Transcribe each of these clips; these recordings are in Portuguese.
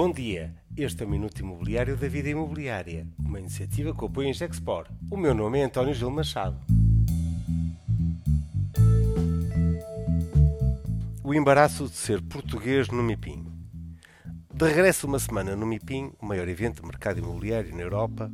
Bom dia, este é o Minuto Imobiliário da Vida Imobiliária, uma iniciativa que apoia em Gexpor. O meu nome é António Gil Machado. O embaraço de ser português no MIPIM. De regresso uma semana no MIPIM, o maior evento de mercado imobiliário na Europa,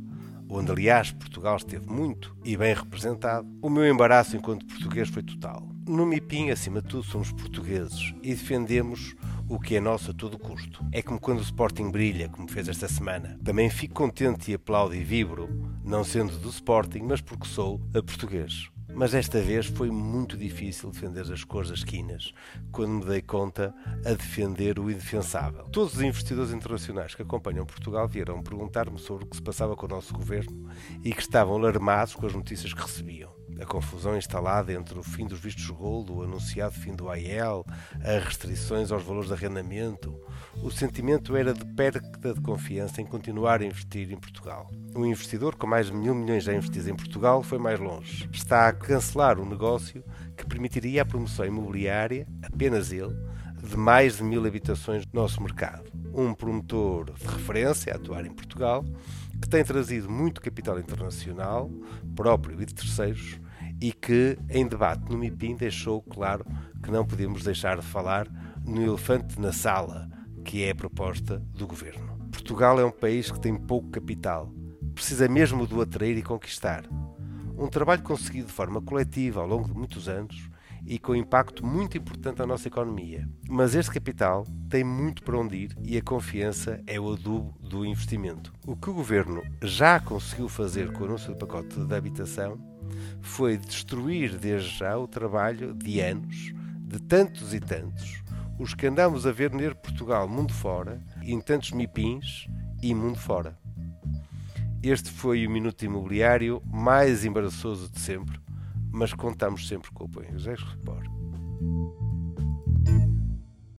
onde aliás Portugal esteve muito e bem representado, o meu embaraço enquanto português foi total. No MIPIM, acima de tudo, somos portugueses e defendemos o que é nosso a todo custo. É como quando o Sporting brilha, como fez esta semana. Também fico contente e aplaudo e vibro, não sendo do Sporting, mas porque sou a português. Mas esta vez foi muito difícil defender as cores das esquinas, quando me dei conta a defender o indefensável. Todos os investidores internacionais que acompanham Portugal vieram perguntar-me sobre o que se passava com o nosso governo e que estavam alarmados com as notícias que recebiam a confusão instalada entre o fim dos vistos gold, o anunciado fim do AEL, as restrições aos valores de arrendamento, o sentimento era de perda de confiança em continuar a investir em Portugal. Um investidor com mais de mil milhões já investidos em Portugal foi mais longe. Está a cancelar um negócio que permitiria a promoção imobiliária, apenas ele, de mais de mil habitações no nosso mercado. Um promotor de referência a atuar em Portugal, que tem trazido muito capital internacional, próprio e de terceiros, e que, em debate no MIPIM, deixou claro que não podemos deixar de falar no elefante na sala, que é a proposta do governo. Portugal é um país que tem pouco capital, precisa mesmo do atrair e conquistar. Um trabalho conseguido de forma coletiva ao longo de muitos anos e com impacto muito importante na nossa economia. Mas este capital tem muito para onde ir e a confiança é o adubo do investimento. O que o governo já conseguiu fazer com o anúncio do pacote de habitação foi destruir desde já o trabalho de anos, de tantos e tantos, os que andamos a ver ner Portugal mundo fora, em tantos mipins e mundo fora. Este foi o Minuto Imobiliário mais embaraçoso de sempre, mas contamos sempre com o apoio. José Report.